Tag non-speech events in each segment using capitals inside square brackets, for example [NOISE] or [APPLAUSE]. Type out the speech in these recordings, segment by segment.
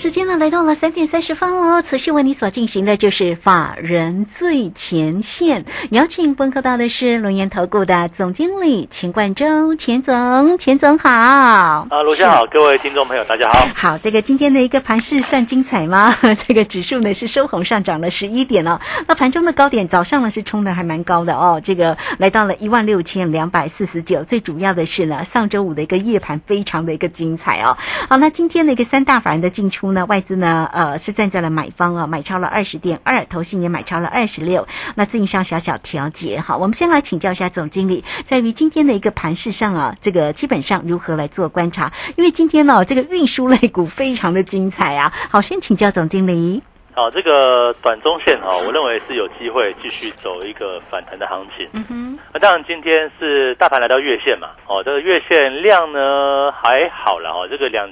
时间呢来到了三点三十分喽。此时为你所进行的就是法人最前线，邀请问候到的是龙岩投顾的总经理钱冠洲，钱总，钱总好。啊，罗先好，各位听众朋友，大家好。好，这个今天的一个盘势算精彩吗？[LAUGHS] 这个指数呢是收红上涨了十一点哦。那盘中的高点早上呢是冲的还蛮高的哦，这个来到了一万六千两百四十九。最主要的是呢，上周五的一个夜盘非常的一个精彩哦。好，那今天的一个三大法人的进出。那外资呢？呃，是站在了买方啊，买超了二十点二，投信也买超了二十六。那自营商小小调节哈。我们先来请教一下总经理，在于今天的一个盘势上啊，这个基本上如何来做观察？因为今天呢，这个运输类股非常的精彩啊。好，先请教总经理。好，这个短中线哈，我认为是有机会继续走一个反弹的行情。嗯哼。那当然，今天是大盘来到月线嘛。哦，这个月线量呢还好了哦，这个两。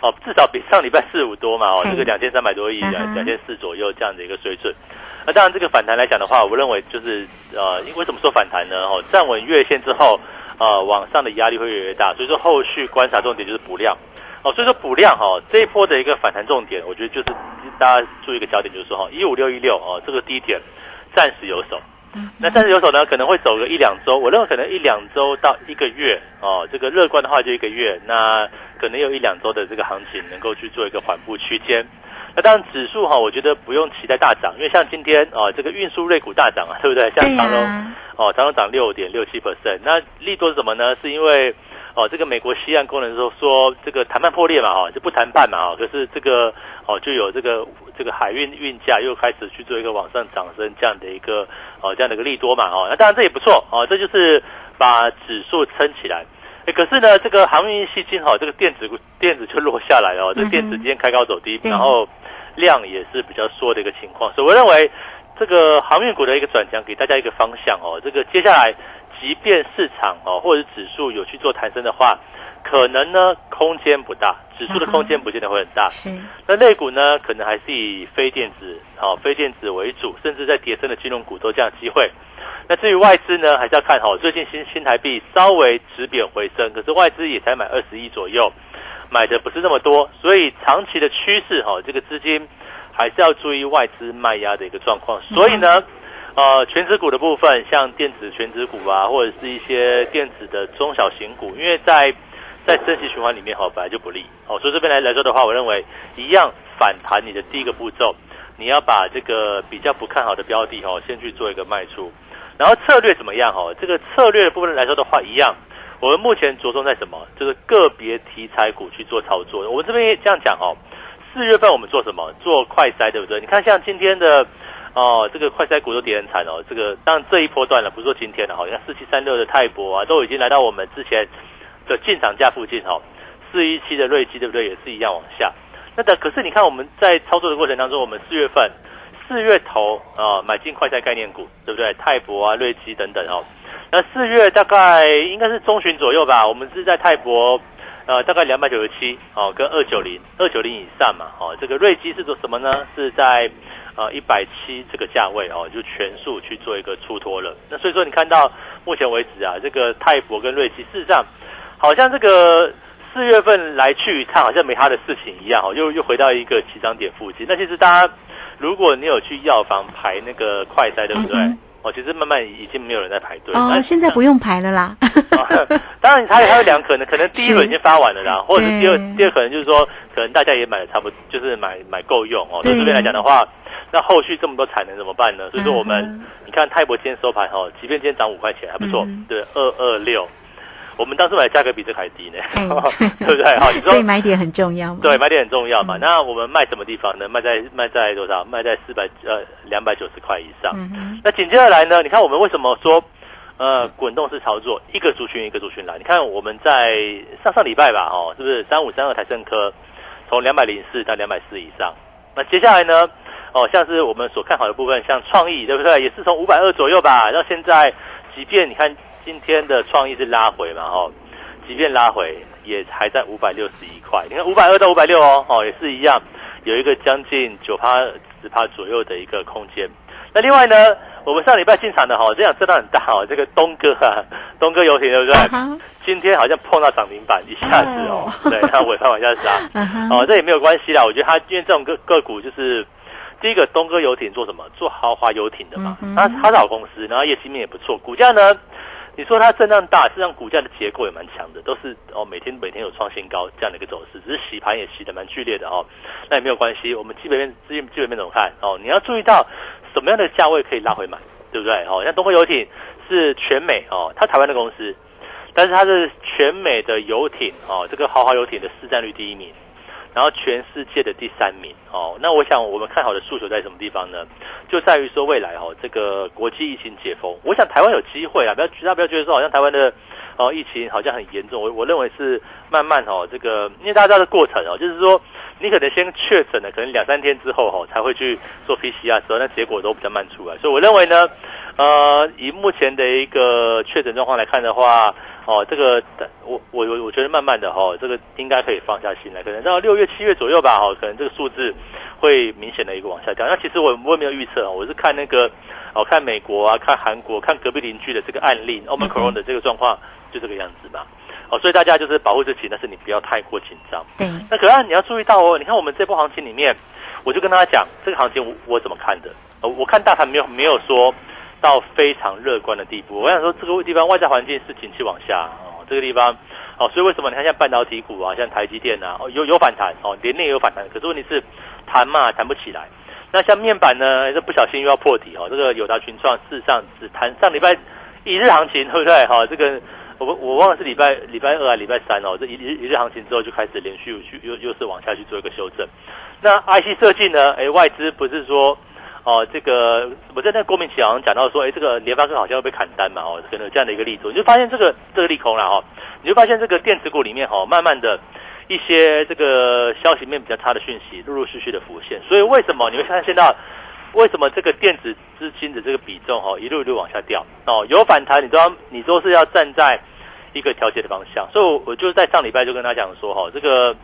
哦，至少比上礼拜四五多嘛，哦，这个两千三百多亿，两两千四左右这样的一个水准。那当然，这个反弹来讲的话，我认为就是呃，为什么说反弹呢？哦，站稳月线之后，呃，往上的压力会越来越大，所以说后续观察重点就是补量。哦，所以说补量哈，这一波的一个反弹重点，我觉得就是大家注意一个焦点，就是说哈，一五六一六哦，这个低点暂时有手。那但是有手呢，可能会走个一两周，我认为可能一两周到一个月哦，这个乐观的话就一个月，那可能有一两周的这个行情能够去做一个缓步区间。那当然指数哈，我觉得不用期待大涨，因为像今天哦，这个运输类股大涨啊，对不对？像长隆哦，长隆涨六点六七 percent，那利多是什么呢？是因为哦，这个美国西岸工人说说这个谈判破裂嘛，哈，就不谈判嘛，哈，可是这个哦就有这个。这个海运运价又开始去做一个往上涨升，这样的一个哦，这样的一个利多嘛，哦，那当然这也不错哦，这就是把指数撑起来。哎，可是呢，这个航运系金哈，这个电子电子就落下来了，这电子今天开高走低，然后量也是比较缩的一个情况，所以我认为这个航运股的一个转强，给大家一个方向哦。这个接下来，即便市场哦或者指数有去做抬升的话。可能呢，空间不大，指数的空间不见得会很大。是，那类股呢，可能还是以非电子、好非电子为主，甚至在跌升的金融股都这样机会。那至于外资呢，还是要看好。最近新新台币稍微止贬回升，可是外资也才买二十亿左右，买的不是那么多，所以长期的趋势哈，这个资金还是要注意外资卖压的一个状况。所以呢，呃，全指股的部分，像电子全指股啊，或者是一些电子的中小型股，因为在在升息循环里面哈，本来就不利哦，所以这边来来说的话，我认为一样反弹，你的第一个步骤，你要把这个比较不看好的标的哈，先去做一个卖出，然后策略怎么样哈？这个策略的部分来说的话，一样，我们目前着重在什么？就是个别题材股去做操作。我们这边这样讲哦，四月份我们做什么？做快筛，对不对？你看像今天的哦，这个快筛股都跌很惨哦。这个当然这一波段了，不是说今天的，好像四七三六的泰博啊，都已经来到我们之前。的进场价附近哈，四一七的瑞基对不对？也是一样往下。那的可是你看我们在操作的过程当中，我们四月份四月头啊买进快餐概念股对不对？泰博啊、瑞基等等哦。那四月大概应该是中旬左右吧，我们是在泰博呃大概两百九十七哦，跟二九零二九零以上嘛哦。这个瑞基是做什么呢？是在呃一百七这个价位哦，就全数去做一个出脱了。那所以说你看到目前为止啊，这个泰博跟瑞奇事实上。好像这个四月份来去一趟，好像没他的事情一样哦，又又回到一个起涨点附近。那其实大家，如果你有去药房排那个快筛，对不对？哦，其实慢慢已经没有人在排队。哦，现在不用排了啦。[LAUGHS] 当然，它有还有两可能，可能 [LAUGHS] 第一轮已经发完了啦，或者第二第二可能就是说，可能大家也买的差不多，就是买买够用哦。对这边来讲的话，那后续这么多产能怎么办呢？所以说我们，你看泰博今天收盘哈，即便今天涨五块钱还不错，对，二二六。我们当时买的价格比这还低呢，[LAUGHS] 对不对？好，所以买点很重要。对，买点很重要嘛。那我们卖什么地方呢？卖在卖在多少？卖在四百呃两百九十块以上。那紧接着来呢？你看我们为什么说呃滚动式操作，一个族群一个族群来？你看我们在上上礼拜吧，哦，是不是三五三二台盛科从两百零四到两百四以上？那接下来呢？哦，像是我们所看好的部分，像创意，对不对？也是从五百二左右吧，到现在，即便你看今天的创意是拉回嘛，哦，即便拉回，也还在五百六十一块。你看五百二到五百六哦，哦，也是一样，有一个将近九趴、十趴左右的一个空间。那另外呢，我们上礼拜进场的哈，这样震荡很大哦，这个东哥啊，东哥游艇对不对？今天好像碰到涨停板一下子哦，对，它尾盘往下杀，哦，这也没有关系啦。我觉得它因为这种个个股就是第一个东哥游艇做什么？做豪华游艇的嘛，它它是好公司，然后业绩面也不错，股价呢，你说它震荡大，实际上股价的结构也蛮强的，都是哦每天每天有创新高这样的一个走势，只是洗盘也洗的蛮剧烈的哦，那也没有关系。我们基本面基基本面怎么看？哦，你要注意到。什么样的价位可以拉回买，对不对？哦，像东风游艇是全美哦，它台湾的公司，但是它是全美的游艇哦，这个豪华游艇的市占率第一名，然后全世界的第三名哦。那我想我们看好的诉求在什么地方呢？就在于说未来哦，这个国际疫情解封，我想台湾有机会啊，不要大家不要觉得说好像台湾的哦疫情好像很严重，我我认为是慢慢哦，这个因为大家的过程哦，就是说。你可能先确诊了，可能两三天之后哈才会去做 PCR 时候，那结果都比较慢出来。所以我认为呢，呃，以目前的一个确诊状况来看的话，哦，这个我我我我觉得慢慢的哈，这个应该可以放下心来，可能到六月七月左右吧，哈，可能这个数字会明显的一个往下掉。那其实我我也没有预测啊，我是看那个哦，看美国啊，看韩国，看隔壁邻居的这个案例，Omicron 的这个状况就这个样子吧。哦，所以大家就是保护自己，但是你不要太过紧张。嗯。那可是你要注意到哦，你看我们这波行情里面，我就跟大家讲，这个行情我我怎么看的？呃，我看大盘没有没有说到非常乐观的地步。我想说，这个地方外在环境是景气往下哦，这个地方哦，所以为什么你看像半导体股啊，像台积电啊，哦有有反弹哦，连内有反弹，可是问题是弹嘛弹不起来。那像面板呢，这不小心又要破底哦，这个友达群创事实上只弹上礼拜一日行情，对不对？哈，这个。我我忘了是礼拜礼拜二还礼拜三哦，这一日一日行情之后就开始连续去又又是往下去做一个修正。那 IC 设计呢？哎，外资不是说哦，这个我在那郭明奇好像讲到说，哎，这个联发科好像要被砍单嘛，哦，可能有这样的一个例子，你就发现这个这个利空了哈，你就发现这个电子股里面哈，慢慢的一些这个消息面比较差的讯息陆陆续续的浮现。所以为什么你会发现到为什么这个电子资金的这个比重哈一路一路往下掉？哦，有反弹，你都要你都是要站在。一个调节的方向，所以我就在上礼拜就跟他讲说，哈，这个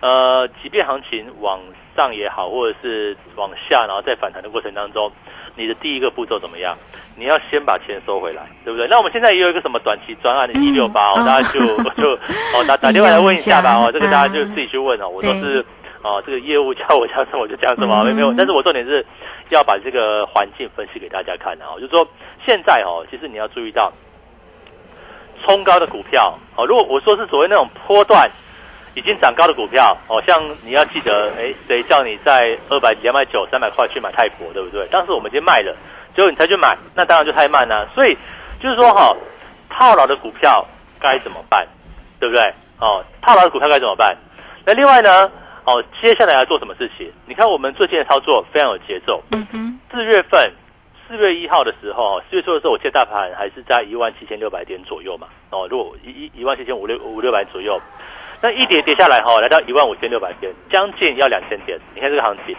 呃，即便行情往上也好，或者是往下，然后在反弹的过程当中，你的第一个步骤怎么样？你要先把钱收回来，对不对？那我们现在也有一个什么短期专案的一六八，大家就 [LAUGHS] 就哦打打电话来问一下吧，哦，这个大家就自己去问哦，我都是哦，这个业务叫我讲什么我就讲什么，没有，但是我重点是要把这个环境分析给大家看的哦，就是说现在哦，其实你要注意到。冲高的股票，哦，如果我说是所谓那种波段已经涨高的股票，哦，像你要记得，哎，谁叫你在二百、两百九、三百块去买泰国，对不对？当时我们已经卖了，结果你才去买，那当然就太慢了。所以就是说，哈，套牢的股票该怎么办，对不对？哦，套牢的股票该怎么办？那另外呢，哦，接下来要做什么事情？你看我们最近的操作非常有节奏，嗯哼，四月份。四月一号的时候，四月初的时候，我记得大盘还是在一万七千六百点左右嘛。哦，如果一一一万七千五六五六百左右，那一跌跌下来哈，来到一万五千六百点，将近要两千点。你看这个行情，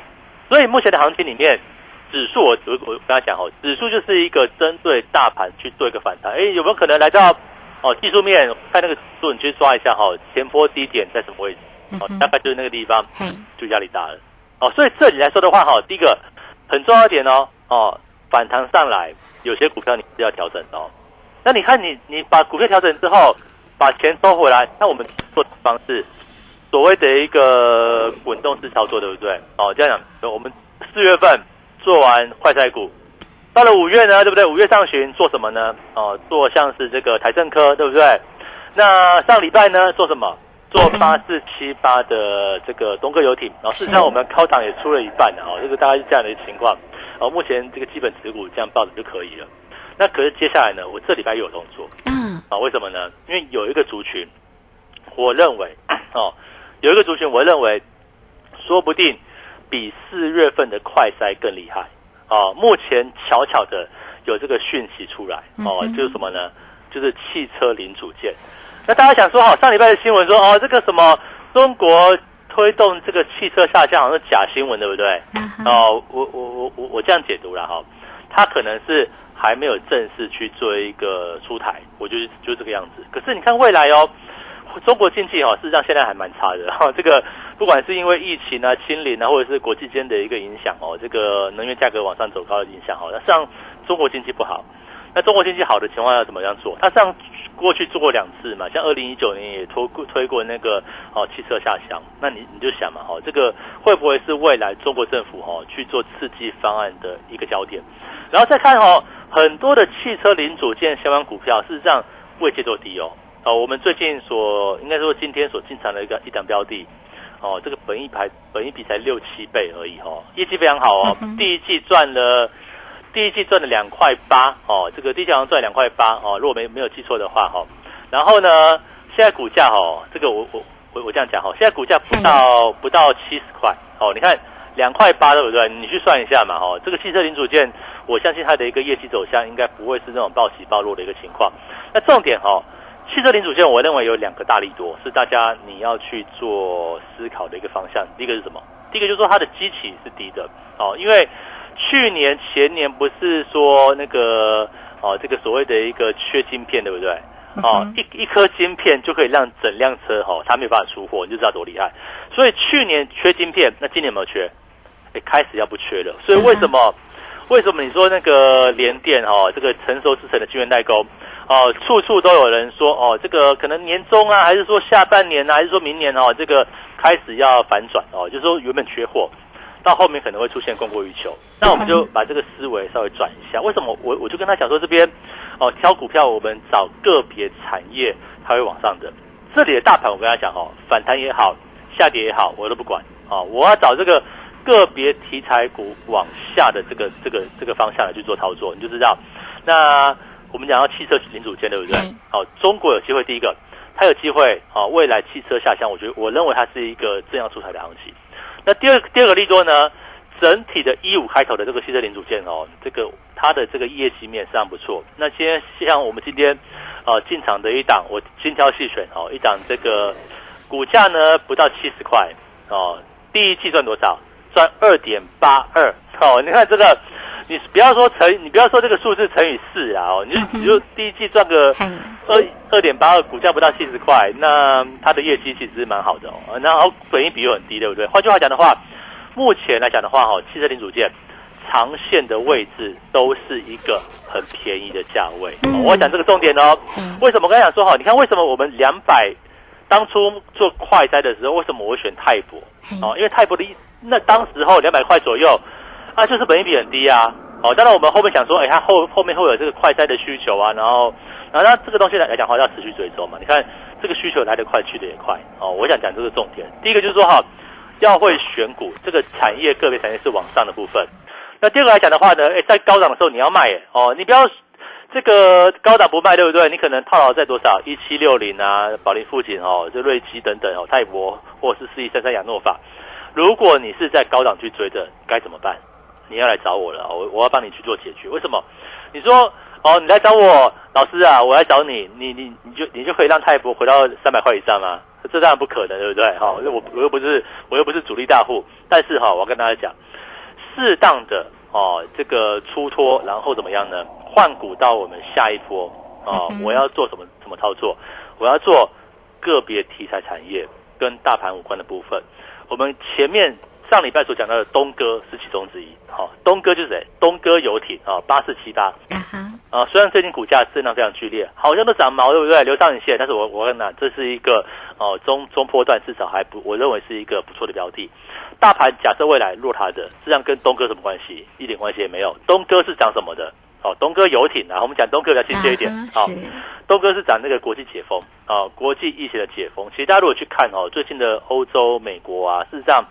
所以目前的行情里面，指数我我我跟他讲哦，指数就是一个针对大盘去做一个反弹。哎，有没有可能来到哦技术面看那个数，你去抓一下哈，前波低点在什么位置？哦，大概就是那个地方，就压力大了。哦，所以这里来说的话哈，第一个很重要一点哦，哦。反弹上来，有些股票你是要调整的哦。那你看，你你把股票调整之后，把钱收回来，那我们做方式，所谓的一个滚动式操作，对不对？哦，这样讲，我们四月份做完快菜股，到了五月呢，对不对？五月上旬做什么呢？哦，做像是这个台政科，对不对？那上礼拜呢，做什么？做八四七八的这个东哥游艇，然 [LAUGHS] 后事实上我们考场也出了一半的哦，这个大概是这样的一个情况。哦，目前这个基本持股这样抱着就可以了。那可是接下来呢？我这礼拜又有动作。嗯。啊，为什么呢？因为有一个族群，我认为哦，有一个族群，我认为说不定比四月份的快筛更厉害。哦，目前巧巧的有这个讯息出来。哦，就是什么呢？就是汽车零组件。那大家想说，哈，上礼拜的新闻说，哦，这个什么中国。推动这个汽车下降，好像是假新闻，对不对？哦，我我我我我这样解读了哈，它可能是还没有正式去做一个出台，我就是就这个样子。可是你看未来哦，中国经济哈，事实上现在还蛮差的哈。[LAUGHS] 这个不管是因为疫情啊、清零啊，或者是国际间的一个影响哦，这个能源价格往上走高的影响哈，那实际上中国经济不好。那中国经济好的情况下怎么样做？它上过去做过两次嘛，像二零一九年也推过推过那个哦汽车下乡。那你你就想嘛，哈，这个会不会是未来中国政府哈去做刺激方案的一个焦点？然后再看哦，很多的汽车零组件相关股票事实上位阶都低哦。哦，我们最近所应该说今天所进场的一个一档标的哦，这个本一排本一比才六七倍而已哦，业绩非常好哦，第一季赚了。第一季赚了两块八哦，这个第一季好像赚两块八哦，如果没没有记错的话哈。然后呢，现在股价哦，这个我我我我这样讲哈，现在股价不到不到七十块哦，你看两块八对不对？你去算一下嘛哈，这个汽车零组件，我相信它的一个业绩走向应该不会是那种暴起暴落的一个情况。那重点哈，汽车零组件我认为有两个大力多是大家你要去做思考的一个方向。第一个是什么？第一个就是说它的基期是低的哦，因为。去年前年不是说那个哦，这个所谓的一个缺晶片，对不对？哦，一一颗晶片就可以让整辆车哦，它没有办法出货，你就知道多厉害。所以去年缺晶片，那今年有没有缺？哎，开始要不缺了。所以为什么？为什么你说那个联电哦，这个成熟制成的晶圆代工哦，处处都有人说哦，这个可能年终啊，还是说下半年啊，还是说明年哦，这个开始要反转哦，就是说原本缺货。到后面可能会出现供过于求，那我们就把这个思维稍微转一下。为什么我我就跟他讲说这边哦挑股票，我们找个别产业它会往上的。这里的大盘我跟他讲哦，反弹也好，下跌也好，我都不管哦。我要找这个个别题材股往下的这个这个这个方向来去做操作，你就知道。那我们讲到汽车零组件，对不对？好，中国有机会，第一个它有机会啊，未来汽车下乡，我觉得我认为它是一个正要出台的行情。那第二第二个利多呢？整体的一五开头的这个汽车零组件哦，这个它的这个业绩面非常不错。那先像我们今天呃进场的一档，我精挑细选哦，一档这个股价呢不到七十块哦，第一季赚多少？赚二点八二哦。你看这个，你不要说乘，你不要说这个数字乘以四啊哦，你就你就第一季赚个二二点八二，股价不到七十块，那它的业绩其实蛮好的哦。然后本益比又很低，对不对？换句话讲的话。目前来讲的话，哈，汽车零组件长线的位置都是一个很便宜的价位。我讲这个重点哦。为什么我刚才讲说哈？你看为什么我们两百当初做快筛的时候，为什么我选泰博？哦，因为泰博的那当时候两百块左右啊，就是本益比很低啊。哦，当然我们后面想说，哎，它后后面会有这个快筛的需求啊，然后然后那这个东西来来讲话要持续追踪嘛。你看这个需求来得快，去得也快。哦，我想讲这个重点。第一个就是说哈。要会选股，这个产业个别产业是往上的部分。那第二个来讲的话呢，哎，在高档的时候你要卖，哦，你不要这个高档不卖，对不对？你可能套牢在多少一七六零啊，宝林附近哦，就瑞基等等哦，泰博或者是四一三三亚诺法。如果你是在高档去追的，该怎么办？你要来找我了，我我要帮你去做解决。为什么？你说哦，你来找我，老师啊，我来找你，你你你就你就可以让泰博回到三百块以上吗？这当然不可能，对不对？哈，我我又不是我又不是主力大户，但是哈，我要跟大家讲，适当的哦，这个出脱，然后怎么样呢？换股到我们下一波哦，我要做什么什么操作？我要做个别题材产业跟大盘无关的部分。我们前面上礼拜所讲到的东哥是其中之一，好，东哥就是谁？东哥游艇啊，八四七八。啊，虽然最近股价震荡非常剧烈，好像都长毛，对不对？留上影线，但是我我跟你这是一个哦中中波段至少还不，我认为是一个不错的标的。大盘假设未来落它的，实际上跟东哥什么关系？一点关系也没有。东哥是涨什么的？哦，东哥游艇啊，我们讲东哥比较亲切一点。好，东哥是讲那个国际解封啊，国际疫情的解封。其实大家如果去看哦，最近的欧洲、美国啊，事实上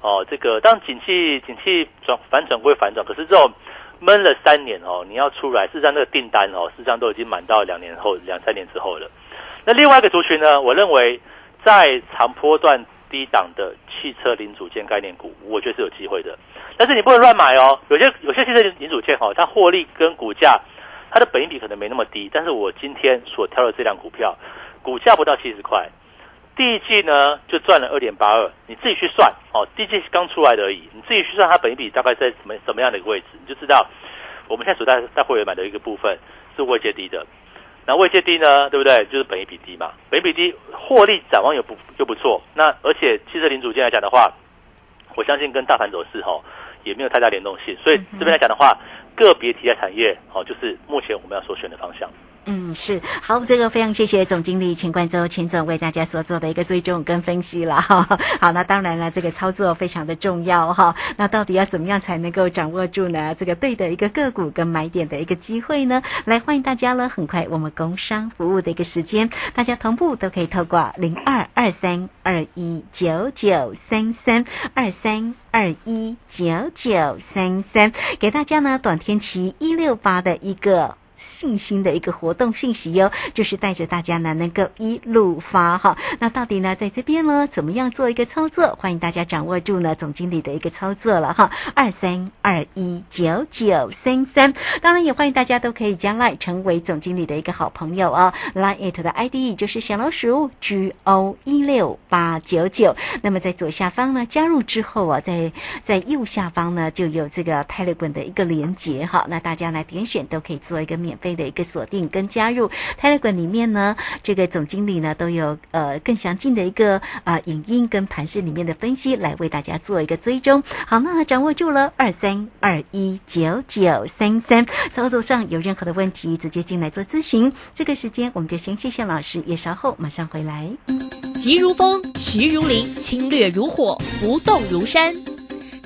哦，这个当景气景气转反转归反转，可是这种。闷了三年哦，你要出来，事实上那个订单哦，事实上都已经满到两年后、两三年之后了。那另外一个族群呢，我认为在长波段低档的汽车零组件概念股，我觉得是有机会的。但是你不能乱买哦，有些有些汽车零组件哦，它获利跟股价，它的本益比可能没那么低。但是我今天所挑的这辆股票，股价不到七十块，第一季呢就赚了二点八二，你自己去算哦，第一季刚出来的而已，你自己去算它本益比大概在什么什么样的一个位置，你就知道我们现在所在在会员买的一个部分是位阶低的，那位阶低呢，对不对？就是本一比低嘛，本一比低，获利展望又不又不错，那而且汽车零组件来讲的话，我相信跟大盘走势哈也没有太大联动性，所以这边来讲的话，个别题材产业哦，就是目前我们要所选的方向。嗯，是好，这个非常谢谢总经理钱冠洲钱总为大家所做的一个追踪跟分析了哈。[LAUGHS] 好，那当然了，这个操作非常的重要哈。那到底要怎么样才能够掌握住呢？这个对的一个个股跟买点的一个机会呢？来，欢迎大家了。很快我们工商服务的一个时间，大家同步都可以透过零二二三二一九九三三二三二一九九三三，给大家呢短天期一六八的一个。信心的一个活动讯息哟，就是带着大家呢能够一路发哈。那到底呢在这边呢怎么样做一个操作？欢迎大家掌握住呢总经理的一个操作了哈。二三二一九九三三，当然也欢迎大家都可以加来成为总经理的一个好朋友哦。Line it 的 ID 就是小老鼠 G O 一六八九九。那么在左下方呢加入之后啊，在在右下方呢就有这个泰勒滚的一个连接哈。那大家来点选都可以做一个。免费的一个锁定跟加入泰勒管里面呢，这个总经理呢都有呃更详尽的一个啊影音跟盘势里面的分析来为大家做一个追踪。好，那掌握住了二三二一九九三三，操作上有任何的问题，直接进来做咨询。这个时间我们就先谢谢老师，也稍后马上回来。急如风，徐如林，侵略如火，不动如山。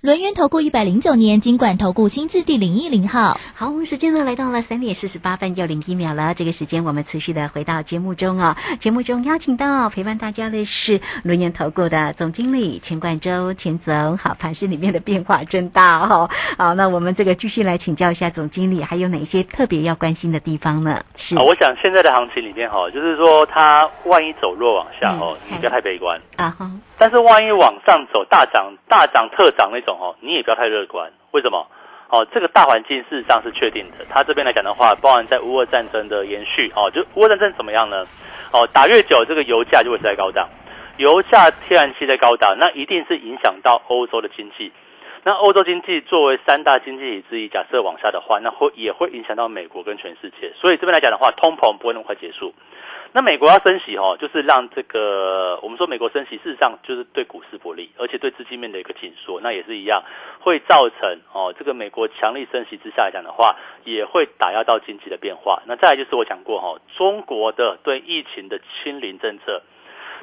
轮源投顾一百零九年金管投顾新字第零一零号。好，我们时间呢来到了三点四十八分又零一秒了。这个时间我们持续的回到节目中哦。节目中邀请到陪伴大家的是轮源投顾的总经理钱冠洲钱总。好，盘市里面的变化真大哦。好，那我们这个继续来请教一下总经理，还有哪些特别要关心的地方呢？是，我想现在的行情里面哈，就是说它万一走弱往下哦，你不要太悲观啊哈。但是万一往上走大涨大涨特涨那种哦，你也不要太乐观。为什么？哦，这个大环境事实上是确定的。它这边来讲的话，包含在乌俄战争的延续哦，就乌俄战争怎么样呢？哦，打越久，这个油价就会在高档，油价天然气在高档，那一定是影响到欧洲的经济。那欧洲经济作为三大经济体之一，假设往下的话，那会也会影响到美国跟全世界。所以这边来讲的话，通膨不会那么快结束。那美国要升息哦，就是让这个我们说美国升息，事实上就是对股市不利，而且对资金面的一个紧缩，那也是一样，会造成哦这个美国强力升息之下来讲的话，也会打压到经济的变化。那再来就是我讲过哈，中国的对疫情的清零政策，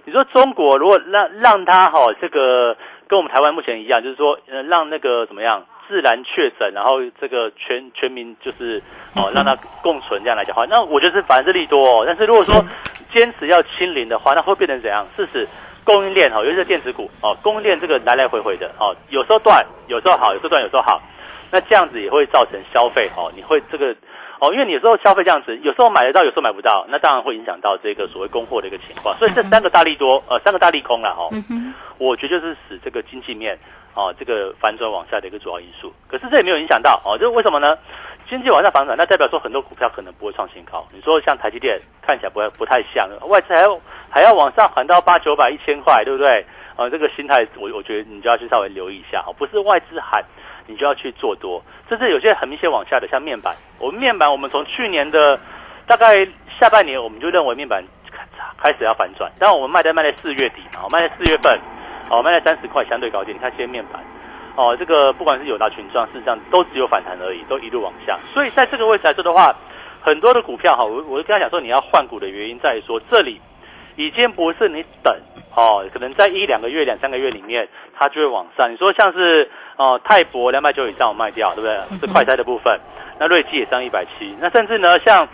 你说中国如果让让它哈这个跟我们台湾目前一样，就是说呃让那个怎么样？自然确诊，然后这个全全民就是哦，让它共存这样来讲话，那我觉得是反正是利多哦。但是如果说坚持要清零的话，那会变成怎样？事实供应链哈，尤其是电子股哦，供应链这个来来回回的哦，有时候断，有时候好，有时候断，有时候好，那这样子也会造成消费哦，你会这个哦，因为你有时候消费这样子，有时候买得到，有时候买不到，那当然会影响到这个所谓供货的一个情况。所以这三个大利多呃，三个大利空了哈，我觉得就是使这个经济面。哦，这个反转往下的一个主要因素，可是这也没有影响到哦，就是为什么呢？经济往下反转，那代表说很多股票可能不会创新高。你说像台积电看起来不会不太像，外资还要还要往上喊到八九百一千块，对不对？啊，这个心态我我觉得你就要去稍微留意一下哦，不是外资喊，你就要去做多。甚至有些很明显往下的，像面板，我们面板我们从去年的大概下半年，我们就认为面板开始要反转，然后我们卖在卖在四月底嘛，卖在四月份，哦卖在三十块相对高点，你看这些面板。哦，这个不管是有大群状，事实上都只有反弹而已，都一路往下。所以在这个位置来说的话，很多的股票哈，我我就跟他讲说，你要换股的原因在于说，这里已经不是你等哦，可能在一两个月、两三个月里面，它就会往上。你说像是哦泰博两百九以上我卖掉，对不对？是快拆的部分。那瑞基也上一百七。那甚至呢，像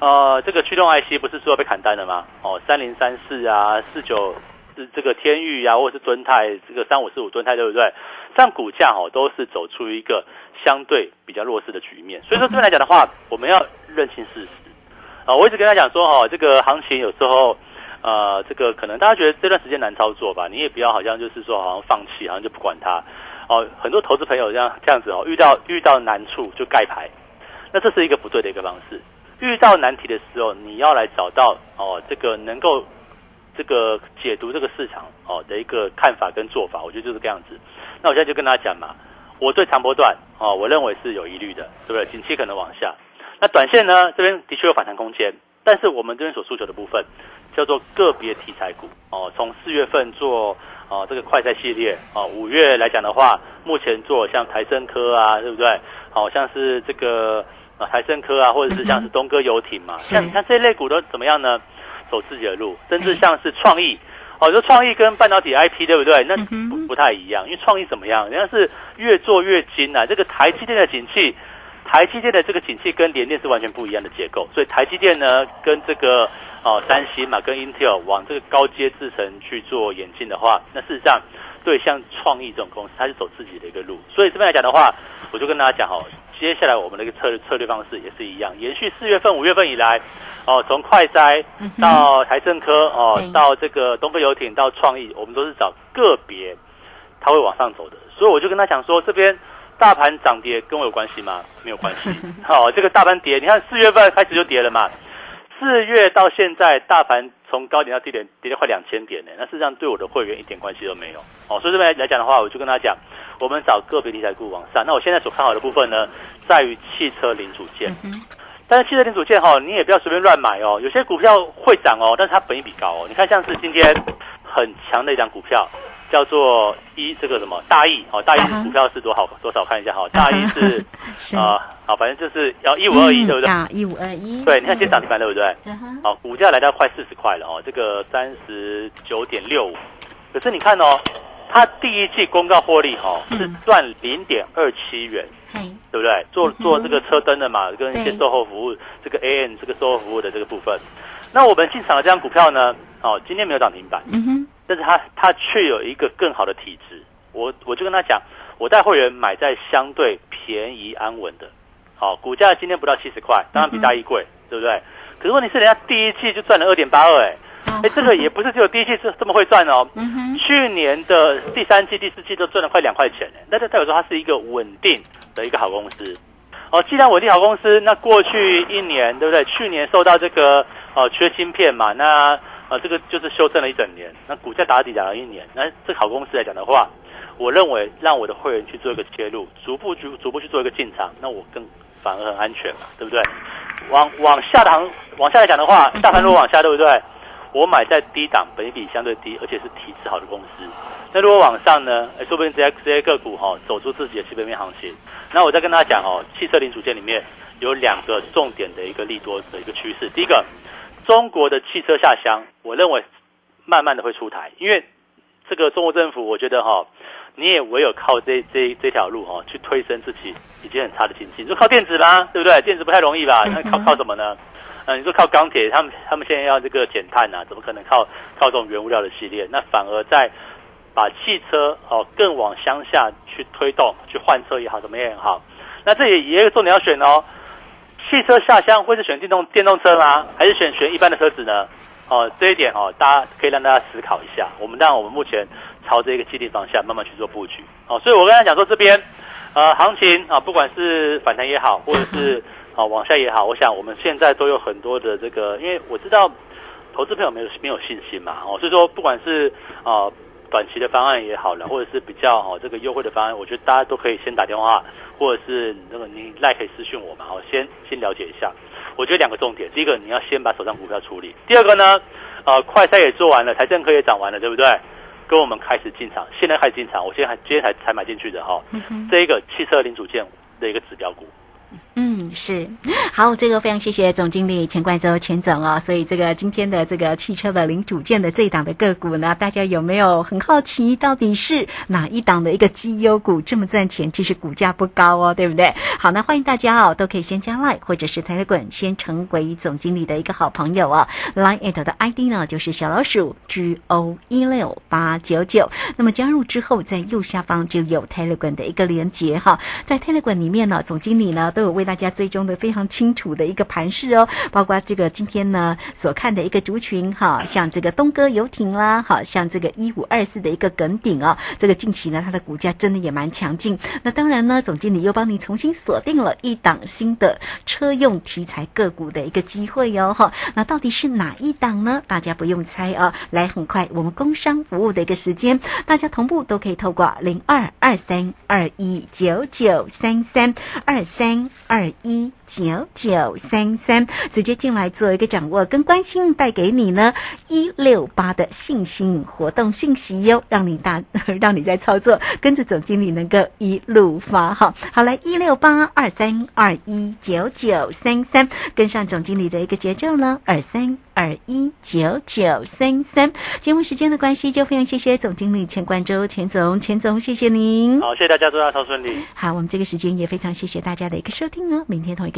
呃这个驱动 IC 不是说被砍单了吗？哦，三零三四啊，四九是这个天域啊，或者是敦泰这个三五四五敦泰，对不对？但股价哦都是走出一个相对比较弱势的局面，所以说这边来讲的话，我们要认清事实啊。我一直跟他讲说哦，这个行情有时候呃，这个可能大家觉得这段时间难操作吧，你也不要好像就是说好像放弃，好像就不管它哦。很多投资朋友这样这样子哦，遇到遇到难处就盖牌，那这是一个不对的一个方式。遇到难题的时候，你要来找到哦这个能够这个解读这个市场哦的一个看法跟做法，我觉得就是这样子。那我现在就跟大家讲嘛，我对长波段哦，我认为是有疑虑的，对不对？近期可能往下。那短线呢，这边的确有反弹空间，但是我们这边所诉求的部分叫做个别题材股哦。从四月份做哦这个快赛系列哦，五月来讲的话，目前做像台升科啊，对不对？好像是这个啊台升科啊，或者是像是东哥游艇嘛，像你看这一类股都怎么样呢？走自己的路，甚至像是创意。哦，就创意跟半导体 IP 对不对？那不不太一样，因为创意怎么样？人家是越做越精啊。这个台积电的景气，台积电的这个景气跟联电是完全不一样的结构。所以台积电呢，跟这个哦三星嘛，跟 Intel 往这个高阶制程去做演进的话，那事实上对像创意这种公司，它是走自己的一个路。所以这边来讲的话，我就跟大家讲哦。接下来我们的一个策略策略方式也是一样，延续四月份、五月份以来，哦，从快哉到台政科哦，到这个东哥游艇到创意，我们都是找个别它会往上走的。所以我就跟他讲说，这边大盘涨跌跟我有关系吗？没有关系。[LAUGHS] 好，这个大盘跌，你看四月份开始就跌了嘛，四月到现在大盘从高点到低点跌了快两千点呢，那事实上对我的会员一点关系都没有。哦，所以这边来讲的话，我就跟他讲。我们找个别题材股往上，那我现在所看好的部分呢，在于汽车零组件。但是汽车零组件哈，你也不要随便乱买哦。有些股票会涨哦，但是它本益比高哦。你看像是今天很强的一张股票，叫做一这个什么大益哦，大益股票是多少多少？看一下哈，大益是 [LAUGHS] 啊，好，反正就是要一五二一，对不对？一五二一。对，你看今天涨停板对不对？好，股价来到快四十块了哦，这个三十九点六五。可是你看哦。它第一季公告获利哈是赚零点二七元，对不对？做做这个车灯的嘛，跟一些售后服务，这个 A N 这个售后服务的这个部分。那我们进场的这张股票呢，哦，今天没有涨停板，嗯哼，但是他他却有一个更好的体质。我我就跟他讲，我带会员买在相对便宜安稳的，好，股价今天不到七十块，当然比大一贵，对不对？可是问题是人家第一季就赚了二点八二，哎。哎，这个也不是只有第一季是这么会赚哦。去年的第三季、第四季都赚了快两块钱呢。那就代表说它是一个稳定的一个好公司。哦，既然稳定好公司，那过去一年对不对？去年受到这个呃缺芯片嘛，那啊这个就是修正了一整年。那股价打底打了一年，那这好公司来讲的话，我认为让我的会员去做一个切入，逐步去逐步去做一个进场，那我更反而很安全嘛，对不对？往往下的行往下来讲的话，大盘如果往下，对不对？我买在低档，本益比相对低，而且是体质好的公司。那如果往上呢？哎，说不定这些这些个股哈，走出自己的基本面行情。那我再跟大家讲哦，汽车零组件里面有两个重点的一个利多的一个趋势。第一个，中国的汽车下乡，我认为慢慢的会出台，因为这个中国政府，我觉得哈，你也唯有靠这这这条路哈，去推升自己已经很差的经济。你说靠电子吧？对不对？电子不太容易吧？[LAUGHS] 那靠靠什么呢？嗯，你说靠钢铁，他们他们现在要这个减碳呐，怎么可能靠靠这种原物料的系列？那反而在把汽车哦更往乡下去推动，去换车也好，怎么样也好。那这也也有重点要选哦，汽车下乡会是选电动电动车吗？还是选选一般的车子呢？哦，这一点哦，大家可以让大家思考一下。我们当然我们目前朝着一个基地方向慢慢去做布局。哦，所以我刚才讲说这边呃行情啊，不管是反弹也好，或者是。啊，[LAUGHS] 往下也好，我想我们现在都有很多的这个，因为我知道投资朋友没有没有信心嘛，哦，所以说不管是啊短期的方案也好了，或者是比较哦这个优惠的方案，我觉得大家都可以先打电话，或者是那个你赖可以私讯我嘛，哦，先先了解一下。我觉得两个重点，第一个你要先把手上股票处理，第二个呢，呃，快筛也做完了，财政科也涨完了，对不对？跟我们开始进场，现在开始进场，我现在还今天才才买进去的哈。这一个汽车零组件的一个指标股。是 [LAUGHS] 好，这个非常谢谢总经理钱冠洲钱总哦。所以这个今天的这个汽车的零组件的这一档的个股呢，大家有没有很好奇，到底是哪一档的一个绩优股这么赚钱？其实股价不高哦，对不对？好，那欢迎大家哦，都可以先加 Line 或者是 Telegram，先成为总经理的一个好朋友哦。Line 的 ID 呢就是小老鼠 G O 一六八九九。那么加入之后，在右下方就有 Telegram 的一个连接哈，在 Telegram 里面呢，总经理呢都有为大家追踪的非常清楚的一个盘势哦，包括这个今天呢所看的一个族群哈，像这个东哥游艇啦，好像这个一五二四的一个梗顶哦，这个近期呢它的股价真的也蛮强劲。那当然呢，总经理又帮你重新锁定了一档新的车用题材个股的一个机会哟哈。那到底是哪一档呢？大家不用猜啊，来很快我们工商服务的一个时间，大家同步都可以透过零二二三二一九九三三二三二。二一九九三三，直接进来做一个掌握跟关心，带给你呢一六八的信心活动讯息哟，让你大 [LAUGHS] 让你在操作，跟着总经理能够一路发哈。好来一六八二三二一九九三三，跟上总经理的一个节奏呢，二三二一九九三三。节目时间的关系，就非常谢谢总经理钱冠洲钱总钱总，谢谢您。好，谢谢大家，祝大家顺利。好，我们这个时间也非常谢谢大家的一个收听哦。明天同一个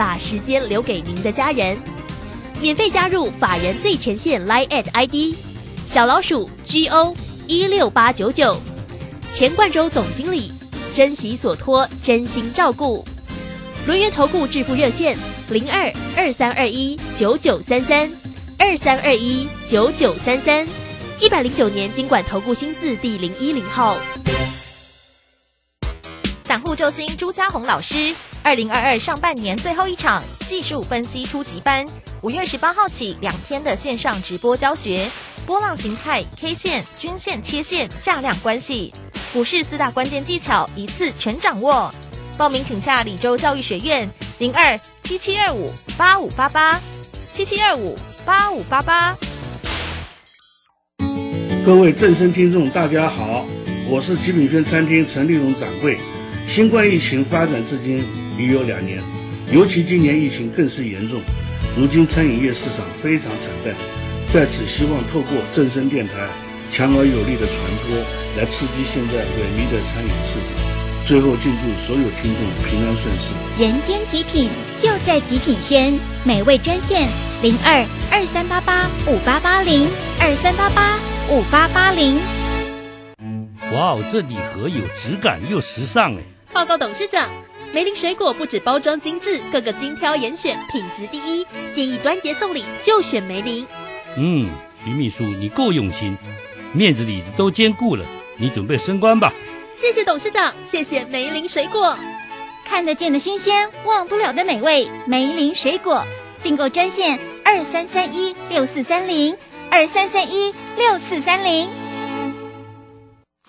把时间留给您的家人。免费加入法人最前线 Line at ID 小老鼠 G O 一六八九九，钱冠洲总经理，珍惜所托，真心照顾。轮源投顾致富热线零二二三二一九九三三二三二一九九三三，一百零九年经管投顾新字第零一零号。散户救星朱家红老师，二零二二上半年最后一场技术分析初级班，五月十八号起两天的线上直播教学，波浪形态、K 线、均线、切线、价量关系，股市四大关键技巧一次全掌握。报名请洽李州教育学院零二七七二五八五八八七七二五八五八八。各位正声听众，大家好，我是极品轩餐厅陈立荣掌柜。新冠疫情发展至今已有两年，尤其今年疫情更是严重。如今餐饮业市场非常惨淡，在此希望透过正声电台强而有力的传播，来刺激现在萎靡的餐饮市场。最后，敬祝所有听众平安顺遂。人间极品就在极品轩，美味专线零二二三八八五八八零二三八八五八八零。哇哦，这礼盒有质感又时尚哎！报告董事长，梅林水果不止包装精致，个个精挑严选，品质第一，建议端节送礼就选梅林。嗯，徐秘书你够用心，面子里子都兼顾了，你准备升官吧。谢谢董事长，谢谢梅林水果，看得见的新鲜，忘不了的美味，梅林水果订购专线二三三一六四三零二三三一六四三零。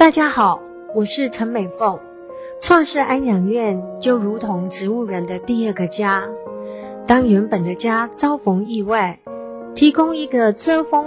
大家好，我是陈美凤。创世安养院就如同植物人的第二个家。当原本的家遭逢意外，提供一个遮风。